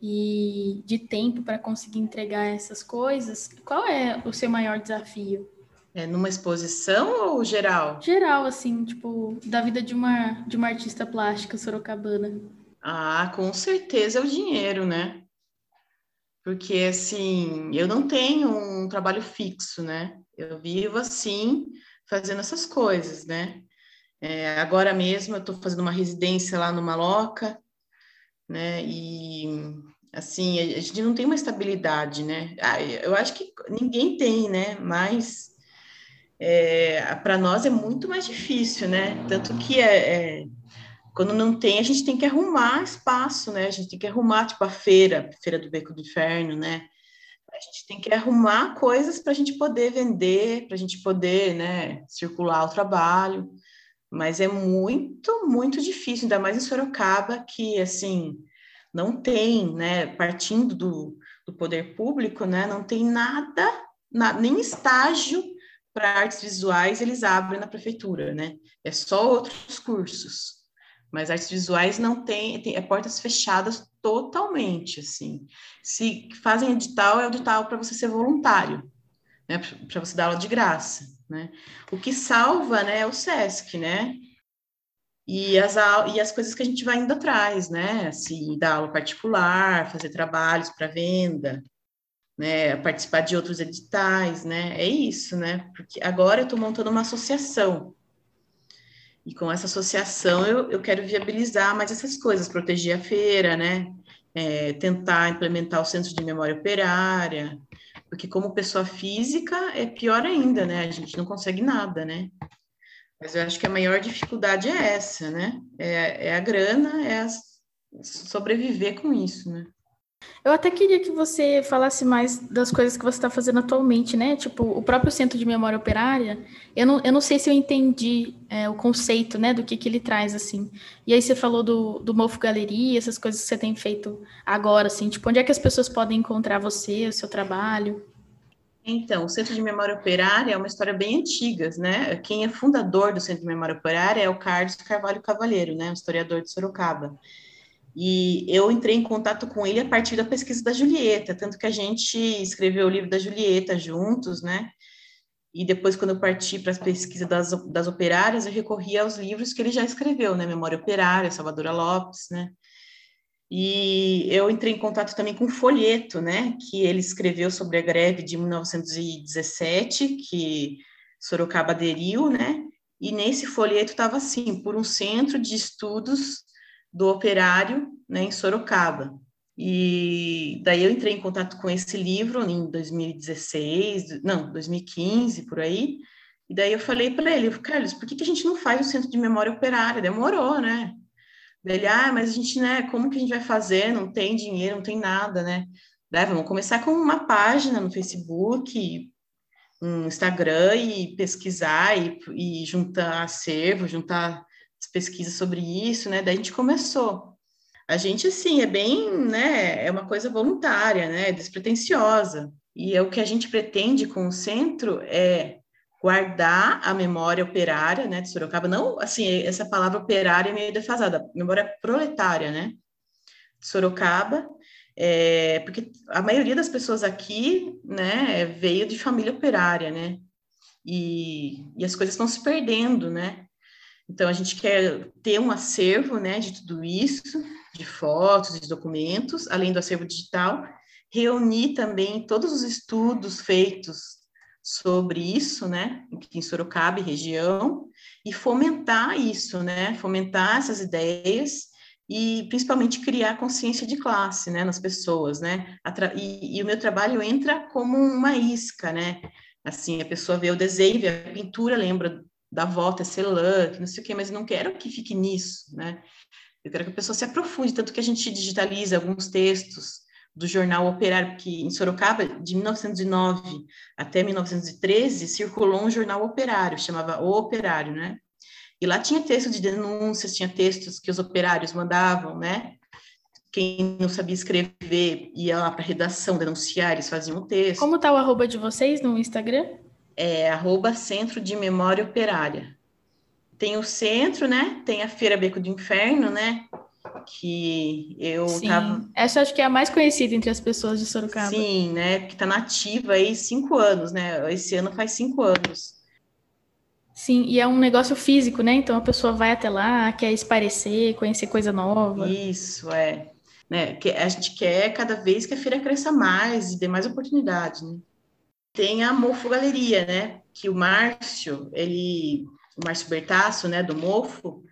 e de tempo para conseguir entregar essas coisas, qual é o seu maior desafio? É numa exposição ou geral? Geral, assim, tipo, da vida de uma, de uma artista plástica sorocabana. Ah, com certeza é o dinheiro, né? Porque, assim, eu não tenho um trabalho fixo, né? Eu vivo assim, fazendo essas coisas, né? É, agora mesmo eu estou fazendo uma residência lá no Maloca, né? E, assim, a gente não tem uma estabilidade, né? Ah, eu acho que ninguém tem, né? Mas é, para nós é muito mais difícil, né? Tanto que é, é quando não tem, a gente tem que arrumar espaço, né? A gente tem que arrumar, tipo, a feira, feira do Beco do Inferno, né? A gente tem que arrumar coisas para a gente poder vender, para a gente poder, né, circular o trabalho. Mas é muito, muito difícil, ainda mais em Sorocaba, que, assim, não tem, né, partindo do, do poder público, né, não tem nada, na, nem estágio para artes visuais eles abrem na prefeitura, né? É só outros cursos. Mas artes visuais não tem, tem é portas fechadas totalmente, assim. Se fazem edital, é edital para você ser voluntário, né? Para você dar aula de graça, né? O que salva, né, é o SESC, né? E as, e as coisas que a gente vai indo atrás, né? Assim, dar aula particular, fazer trabalhos para venda, né? Participar de outros editais, né? É isso, né? Porque agora eu estou montando uma associação e com essa associação eu, eu quero viabilizar mais essas coisas, proteger a feira, né? É, tentar implementar o centro de memória operária, porque como pessoa física é pior ainda, né? A gente não consegue nada, né? Mas eu acho que a maior dificuldade é essa, né? É, é a grana, é a sobreviver com isso, né? Eu até queria que você falasse mais das coisas que você está fazendo atualmente, né? Tipo, o próprio Centro de Memória Operária, eu não, eu não sei se eu entendi é, o conceito, né, do que, que ele traz, assim. E aí você falou do, do Mofo Galeria, essas coisas que você tem feito agora, assim. Tipo, onde é que as pessoas podem encontrar você, o seu trabalho? Então, o Centro de Memória Operária é uma história bem antiga, né? Quem é fundador do Centro de Memória Operária é o Carlos Carvalho Cavalheiro, né? Um historiador de Sorocaba. E eu entrei em contato com ele a partir da pesquisa da Julieta, tanto que a gente escreveu o livro da Julieta juntos, né? E depois, quando eu parti para a pesquisa das, das operárias, eu recorri aos livros que ele já escreveu, né? Memória Operária, Salvadora Lopes, né? E eu entrei em contato também com o folheto, né? Que ele escreveu sobre a greve de 1917, que Sorocaba aderiu, né? E nesse folheto estava assim, por um centro de estudos do operário né, em Sorocaba. E daí eu entrei em contato com esse livro em 2016, não, 2015, por aí. E daí eu falei para ele, Carlos, por que, que a gente não faz o centro de memória operária? Demorou, né? Ele, ah, mas a gente, né, como que a gente vai fazer? Não tem dinheiro, não tem nada, né? Daí, vamos começar com uma página no Facebook, um Instagram e pesquisar e, e juntar acervo, juntar pesquisas sobre isso, né? Daí a gente começou. A gente, assim, é bem, né? É uma coisa voluntária, né? Despretensiosa. E é o que a gente pretende com o centro é guardar a memória operária, né, de Sorocaba. Não, assim, essa palavra operária é meio defasada. Memória proletária, né, de Sorocaba. É, porque a maioria das pessoas aqui, né, veio de família operária, né? E, e as coisas estão se perdendo, né? Então, a gente quer ter um acervo né, de tudo isso, de fotos, de documentos, além do acervo digital, reunir também todos os estudos feitos sobre isso, né, em Sorocaba e região, e fomentar isso, né, fomentar essas ideias e principalmente criar consciência de classe, né, nas pessoas, né, e, e o meu trabalho entra como uma isca, né, assim, a pessoa vê o desenho, vê a pintura, lembra da volta, tecelã, que não sei o quê, mas não quero que fique nisso, né? Eu quero que a pessoa se aprofunde, tanto que a gente digitaliza alguns textos do jornal Operário, que em Sorocaba, de 1909 até 1913, circulou um jornal operário, chamava O Operário, né? E lá tinha texto de denúncias, tinha textos que os operários mandavam, né? Quem não sabia escrever ia lá para a redação denunciar, eles faziam o texto. Como está o arroba de vocês no Instagram? É arroba Centro de Memória Operária. Tem o centro, né? Tem a Feira Beco do Inferno, né? que eu Sim. tava. Essa acho que é a mais conhecida entre as pessoas de Sorocaba. Sim, né? Que tá nativa aí cinco anos, né? Esse ano faz cinco anos. Sim, e é um negócio físico, né? Então a pessoa vai até lá, quer esparecer, conhecer coisa nova. Isso, é. Né? Que a gente quer cada vez que a feira cresça mais e dê mais oportunidade, né? Tem a Mofo Galeria, né? Que o Márcio, ele, o Márcio Bertasso, né, do Mofo,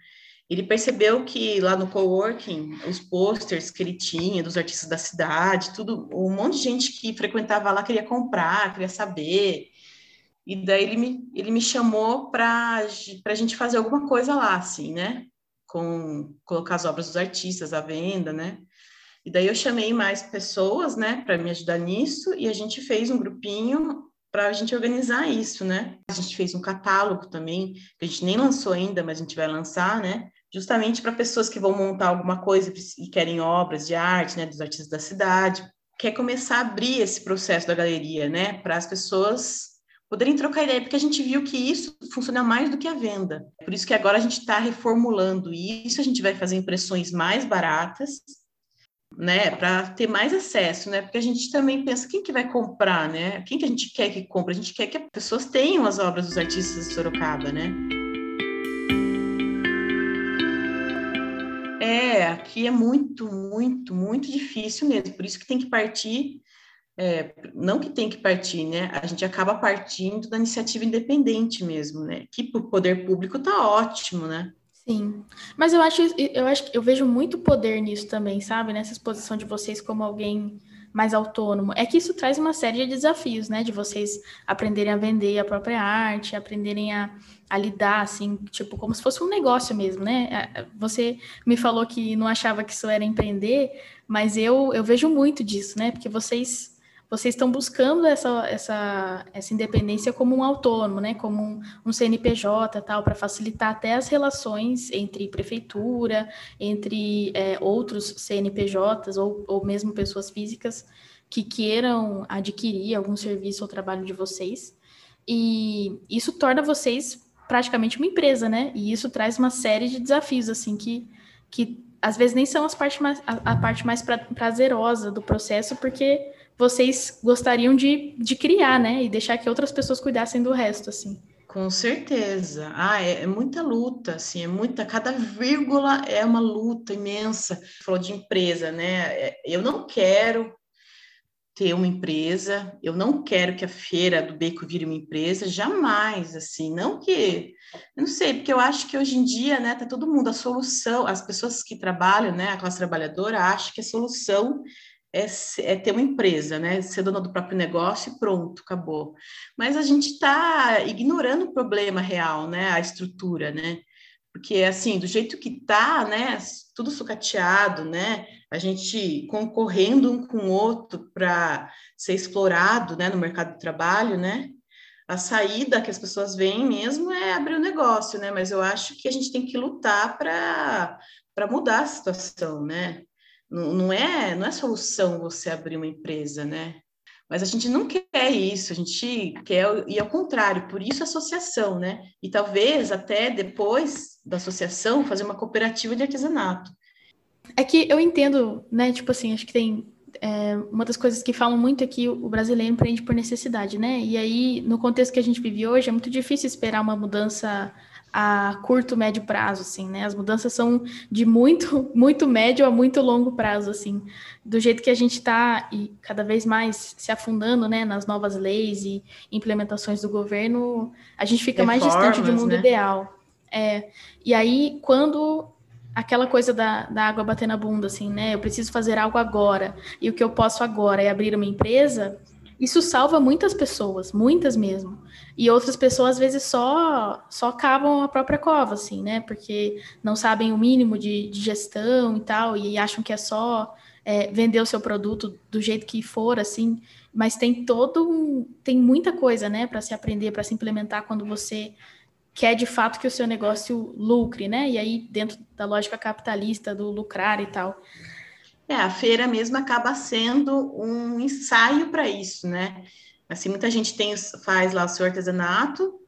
ele percebeu que lá no coworking, os posters que ele tinha dos artistas da cidade, tudo, um monte de gente que frequentava lá queria comprar, queria saber. E daí ele me, ele me chamou para a gente fazer alguma coisa lá, assim, né? Com colocar as obras dos artistas à venda, né? E daí eu chamei mais pessoas, né, para me ajudar nisso, e a gente fez um grupinho para a gente organizar isso, né? A gente fez um catálogo também, que a gente nem lançou ainda, mas a gente vai lançar, né? justamente para pessoas que vão montar alguma coisa e querem obras de arte, né, dos artistas da cidade, quer começar a abrir esse processo da galeria, né, para as pessoas poderem trocar ideia, porque a gente viu que isso funciona mais do que a venda. Por isso que agora a gente está reformulando isso, a gente vai fazer impressões mais baratas, né, para ter mais acesso, né, porque a gente também pensa quem que vai comprar, né, quem que a gente quer que compre, a gente quer que as pessoas tenham as obras dos artistas de Sorocaba, né. É, aqui é muito, muito, muito difícil mesmo. Por isso que tem que partir, é, não que tem que partir, né? A gente acaba partindo da iniciativa independente mesmo, né? Que o poder público tá ótimo, né? Sim, mas eu acho, eu acho, eu vejo muito poder nisso também, sabe? Nessa exposição de vocês como alguém mais autônomo. É que isso traz uma série de desafios, né? De vocês aprenderem a vender a própria arte, aprenderem a, a lidar, assim, tipo, como se fosse um negócio mesmo, né? É, você me falou que não achava que isso era empreender, mas eu, eu vejo muito disso, né? Porque vocês vocês estão buscando essa, essa, essa independência como um autônomo, né? Como um, um CNPJ tal, para facilitar até as relações entre prefeitura, entre é, outros CNPJs ou, ou mesmo pessoas físicas que queiram adquirir algum serviço ou trabalho de vocês. E isso torna vocês praticamente uma empresa, né? E isso traz uma série de desafios, assim, que, que às vezes nem são as parte mais, a, a parte mais pra, prazerosa do processo, porque vocês gostariam de, de criar, né? E deixar que outras pessoas cuidassem do resto, assim. Com certeza. Ah, é, é, muita luta, assim, é muita, cada vírgula é uma luta imensa. Falou de empresa, né? É, eu não quero ter uma empresa, eu não quero que a feira do Beco vire uma empresa, jamais, assim, não que, eu não sei, porque eu acho que hoje em dia, né, tá todo mundo, a solução, as pessoas que trabalham, né, a classe trabalhadora, acha que a solução é, é, ter uma empresa, né? Ser dona do próprio negócio e pronto, acabou. Mas a gente está ignorando o problema real, né? A estrutura, né? Porque, assim, do jeito que está, né? Tudo sucateado, né? A gente concorrendo um com o outro para ser explorado, né? No mercado de trabalho, né? A saída que as pessoas veem mesmo é abrir o um negócio, né? Mas eu acho que a gente tem que lutar para mudar a situação, né? Não, não, é, não é solução você abrir uma empresa, né? Mas a gente não quer isso, a gente quer e ao contrário, por isso associação, né? E talvez até depois da associação fazer uma cooperativa de artesanato. É que eu entendo, né? Tipo assim, acho que tem é, uma das coisas que falam muito é que o brasileiro empreende por necessidade, né? E aí, no contexto que a gente vive hoje, é muito difícil esperar uma mudança a curto, médio prazo, assim, né? As mudanças são de muito, muito médio a muito longo prazo, assim. Do jeito que a gente está e cada vez mais se afundando, né, nas novas leis e implementações do governo, a gente fica Reformas, mais distante do mundo né? ideal. É, e aí, quando aquela coisa da, da água bater na bunda, assim, né? Eu preciso fazer algo agora, e o que eu posso agora é abrir uma empresa, isso salva muitas pessoas, muitas mesmo. E outras pessoas, às vezes, só, só cavam a própria cova, assim, né? Porque não sabem o mínimo de, de gestão e tal, e acham que é só é, vender o seu produto do jeito que for, assim, mas tem todo um, tem muita coisa, né, para se aprender, para se implementar quando você quer de fato que o seu negócio lucre, né? E aí dentro da lógica capitalista do lucrar e tal. É, a feira mesmo acaba sendo um ensaio para isso, né? Assim, muita gente tem, faz lá o seu artesanato,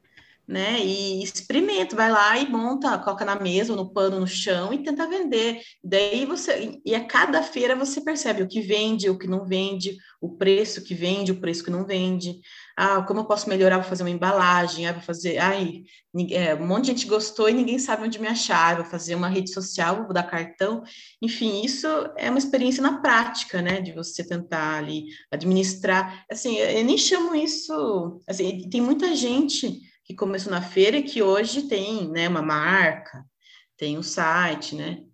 né? E experimenta, vai lá e monta, coloca na mesa, no pano, no chão e tenta vender. Daí você, e a cada feira você percebe o que vende, o que não vende, o preço que vende, o preço que não vende. Ah, como eu posso melhorar? Vou fazer uma embalagem, ah, vou fazer. Ai, é, um monte de gente gostou e ninguém sabe onde me achar. Vou fazer uma rede social, vou dar cartão. Enfim, isso é uma experiência na prática, né? De você tentar ali administrar. Assim, eu nem chamo isso. Assim, tem muita gente que começou na feira e que hoje tem né, uma marca, tem um site, né?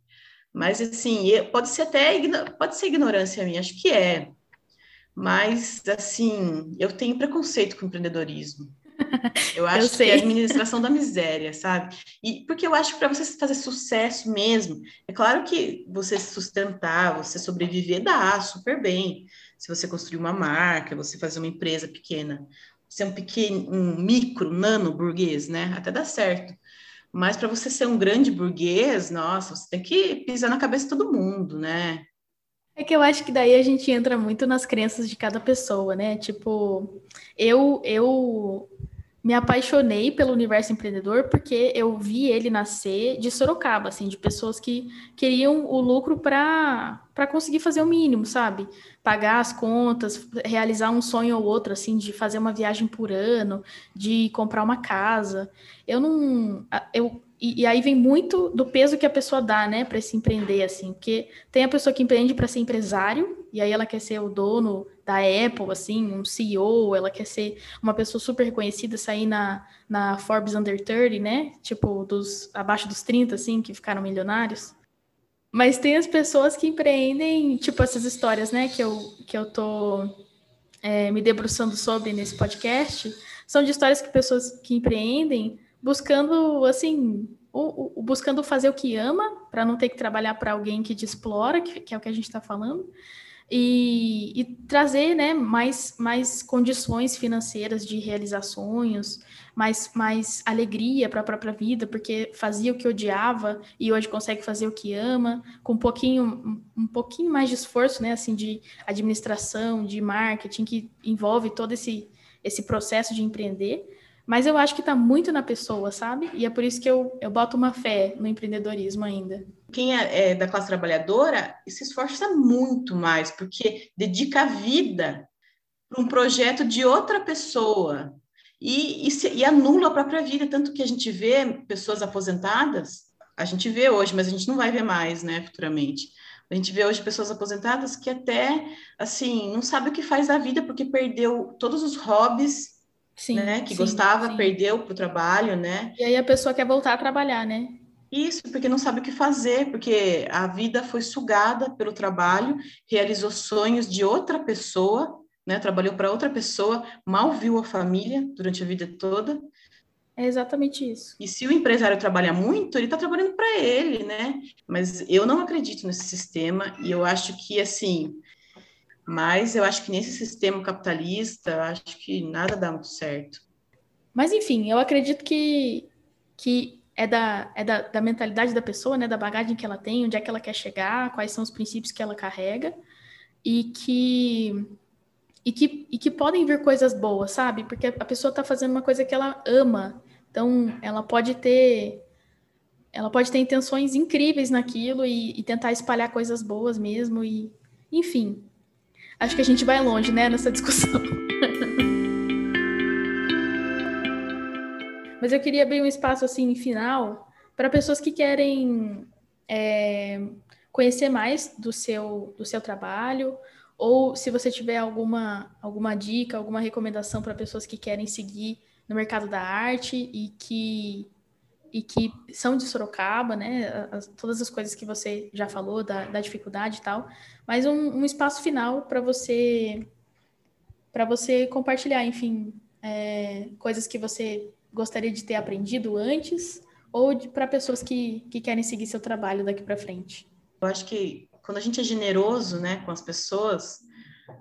Mas assim, pode ser até pode ser ignorância minha, acho que é. Mas assim, eu tenho preconceito com empreendedorismo. Eu acho eu que é a administração da miséria, sabe? E porque eu acho que para você fazer sucesso mesmo, é claro que você se sustentar, você sobreviver dá super bem. Se você construir uma marca, você fazer uma empresa pequena ser um pequeno, um micro, nano burguês, né? Até dá certo. Mas para você ser um grande burguês, nossa, você tem que pisar na cabeça de todo mundo, né? É que eu acho que daí a gente entra muito nas crenças de cada pessoa, né? Tipo, eu eu me apaixonei pelo universo empreendedor porque eu vi ele nascer de Sorocaba, assim, de pessoas que queriam o lucro para conseguir fazer o mínimo, sabe? Pagar as contas, realizar um sonho ou outro, assim, de fazer uma viagem por ano, de comprar uma casa. Eu não. Eu e, e, aí vem muito do peso que a pessoa dá, né, para se empreender, assim, porque tem a pessoa que empreende para ser empresário, e aí ela quer ser o dono da Apple, assim, um CEO, ela quer ser uma pessoa super reconhecida, sair na, na Forbes Under 30, né, tipo, dos abaixo dos 30, assim, que ficaram milionários. Mas tem as pessoas que empreendem, tipo, essas histórias, né, que eu, que eu tô é, me debruçando sobre nesse podcast, são de histórias que pessoas que empreendem buscando, assim, o, o, buscando fazer o que ama, para não ter que trabalhar para alguém que te explora, que, que é o que a gente está falando, e, e, trazer né, mais, mais condições financeiras de realizar sonhos, mais, mais alegria para a própria vida, porque fazia o que odiava e hoje consegue fazer o que ama, com um pouquinho, um, pouquinho mais de esforço, né, assim, de administração, de marketing, que envolve todo esse, esse processo de empreender. Mas eu acho que está muito na pessoa, sabe? E é por isso que eu, eu boto uma fé no empreendedorismo ainda. Quem é, é da classe trabalhadora se esforça muito mais, porque dedica a vida para um projeto de outra pessoa e, e, se, e anula a própria vida. Tanto que a gente vê pessoas aposentadas, a gente vê hoje, mas a gente não vai ver mais, né, futuramente. A gente vê hoje pessoas aposentadas que até, assim, não sabe o que faz da vida porque perdeu todos os hobbies Sim, né? Que sim, gostava, sim. perdeu para o trabalho, né? E aí a pessoa quer voltar a trabalhar, né? Isso, porque não sabe o que fazer, porque a vida foi sugada pelo trabalho, realizou sonhos de outra pessoa, né? Trabalhou para outra pessoa, mal viu a família durante a vida toda. É exatamente isso. E se o empresário trabalha muito, ele está trabalhando para ele, né? Mas eu não acredito nesse sistema e eu acho que, assim, mas eu acho que nesse sistema capitalista, acho que nada dá muito certo. Mas, enfim, eu acredito que, que é, da, é da, da mentalidade da pessoa, né? Da bagagem que ela tem, onde é que ela quer chegar, quais são os princípios que ela carrega, e que e que, e que podem vir coisas boas, sabe? Porque a pessoa está fazendo uma coisa que ela ama. Então, ela pode ter ela pode ter intenções incríveis naquilo e, e tentar espalhar coisas boas mesmo. E, enfim, Acho que a gente vai longe, né, nessa discussão. Mas eu queria abrir um espaço assim final para pessoas que querem é, conhecer mais do seu, do seu trabalho, ou se você tiver alguma, alguma dica, alguma recomendação para pessoas que querem seguir no mercado da arte e que e que são de Sorocaba, né? As, todas as coisas que você já falou da, da dificuldade e tal, mas um, um espaço final para você para você compartilhar, enfim, é, coisas que você gostaria de ter aprendido antes ou para pessoas que, que querem seguir seu trabalho daqui para frente. Eu acho que quando a gente é generoso, né, com as pessoas,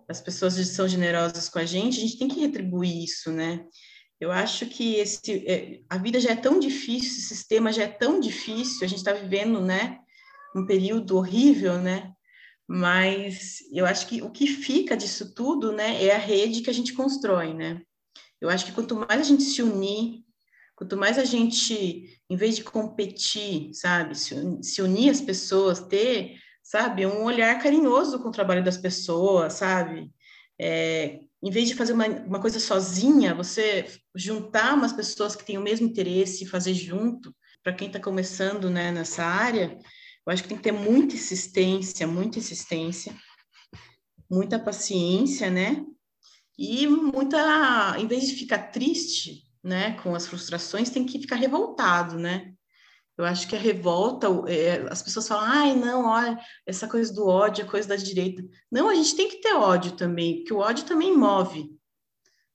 as pessoas são generosas com a gente, a gente tem que retribuir isso, né? Eu acho que esse, é, a vida já é tão difícil, o sistema já é tão difícil, a gente está vivendo, né, um período horrível, né? Mas eu acho que o que fica disso tudo, né, é a rede que a gente constrói, né? Eu acho que quanto mais a gente se unir, quanto mais a gente, em vez de competir, sabe, se, unir as pessoas, ter, sabe, um olhar carinhoso com o trabalho das pessoas, sabe? É, em vez de fazer uma, uma coisa sozinha, você juntar umas pessoas que têm o mesmo interesse e fazer junto, para quem está começando né, nessa área, eu acho que tem que ter muita insistência, muita insistência, muita paciência, né? E muita, em vez de ficar triste, né, com as frustrações, tem que ficar revoltado, né? Eu acho que a revolta, é, as pessoas falam, ai, não, olha, essa coisa do ódio é coisa da direita. Não, a gente tem que ter ódio também, porque o ódio também move,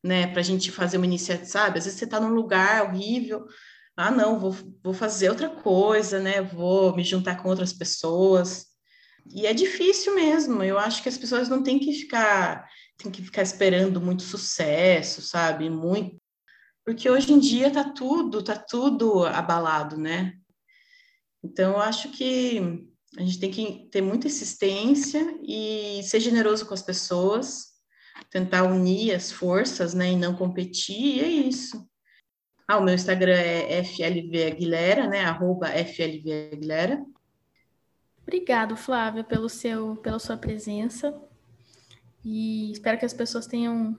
né, para a gente fazer uma iniciativa, sabe? Às vezes você está num lugar horrível, ah, não, vou, vou fazer outra coisa, né, vou me juntar com outras pessoas. E é difícil mesmo, eu acho que as pessoas não têm que ficar, têm que ficar esperando muito sucesso, sabe? Muito. Porque hoje em dia tá tudo, tá tudo abalado, né? Então, eu acho que a gente tem que ter muita insistência e ser generoso com as pessoas, tentar unir as forças, né, e não competir, e é isso. Ah, o meu Instagram é FLV Aguilera, né, arroba FLV Aguilera. Obrigado, Flávia, pelo seu, pela sua presença, e espero que as pessoas tenham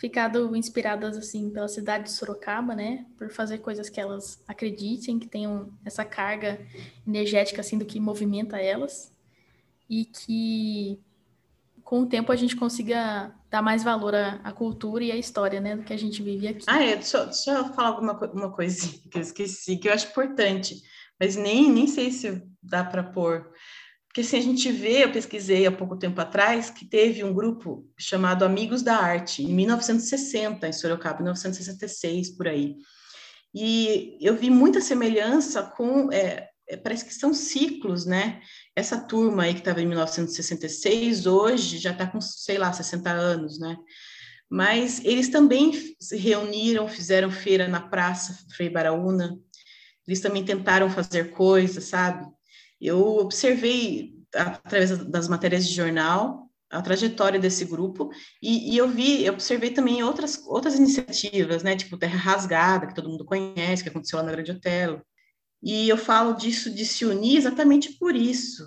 ficado inspiradas assim pela cidade de Sorocaba, né, por fazer coisas que elas acreditem, que tenham essa carga energética assim do que movimenta elas e que com o tempo a gente consiga dar mais valor à, à cultura e à história, né, do que a gente vive aqui. Ah, é, deixa, deixa eu falar alguma uma coisinha que eu esqueci, que eu acho importante, mas nem, nem sei se dá para pôr. Porque se a gente vê, eu pesquisei há pouco tempo atrás, que teve um grupo chamado Amigos da Arte, em 1960, em Sorocaba, 1966, por aí. E eu vi muita semelhança com, é, é, parece que são ciclos, né? Essa turma aí que estava em 1966, hoje já está com, sei lá, 60 anos, né? Mas eles também se reuniram, fizeram feira na Praça Frei Baraúna, eles também tentaram fazer coisas, sabe? Eu observei, através das matérias de jornal, a trajetória desse grupo e, e, eu vi, eu observei também outras outras iniciativas, né, tipo Terra Rasgada, que todo mundo conhece, que aconteceu lá na Grande Otelo. E eu falo disso de se unir exatamente por isso.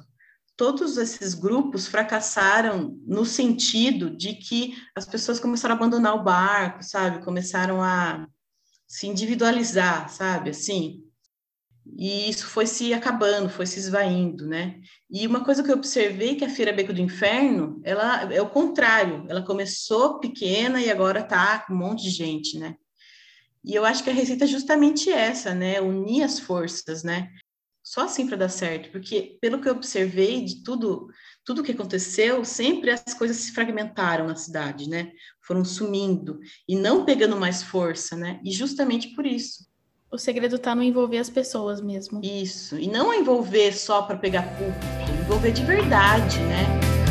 Todos esses grupos fracassaram no sentido de que as pessoas começaram a abandonar o barco, sabe? Começaram a se individualizar, sabe? Assim, e isso foi se acabando, foi se esvaindo, né? E uma coisa que eu observei que a Feira Beco do Inferno, ela é o contrário, ela começou pequena e agora está com um monte de gente, né? E eu acho que a receita é justamente essa, né? Unir as forças, né? Só assim para dar certo, porque pelo que eu observei de tudo, tudo que aconteceu, sempre as coisas se fragmentaram na cidade, né? Foram sumindo e não pegando mais força, né? E justamente por isso. O segredo está no envolver as pessoas mesmo. Isso. E não envolver só para pegar público, envolver de verdade, né?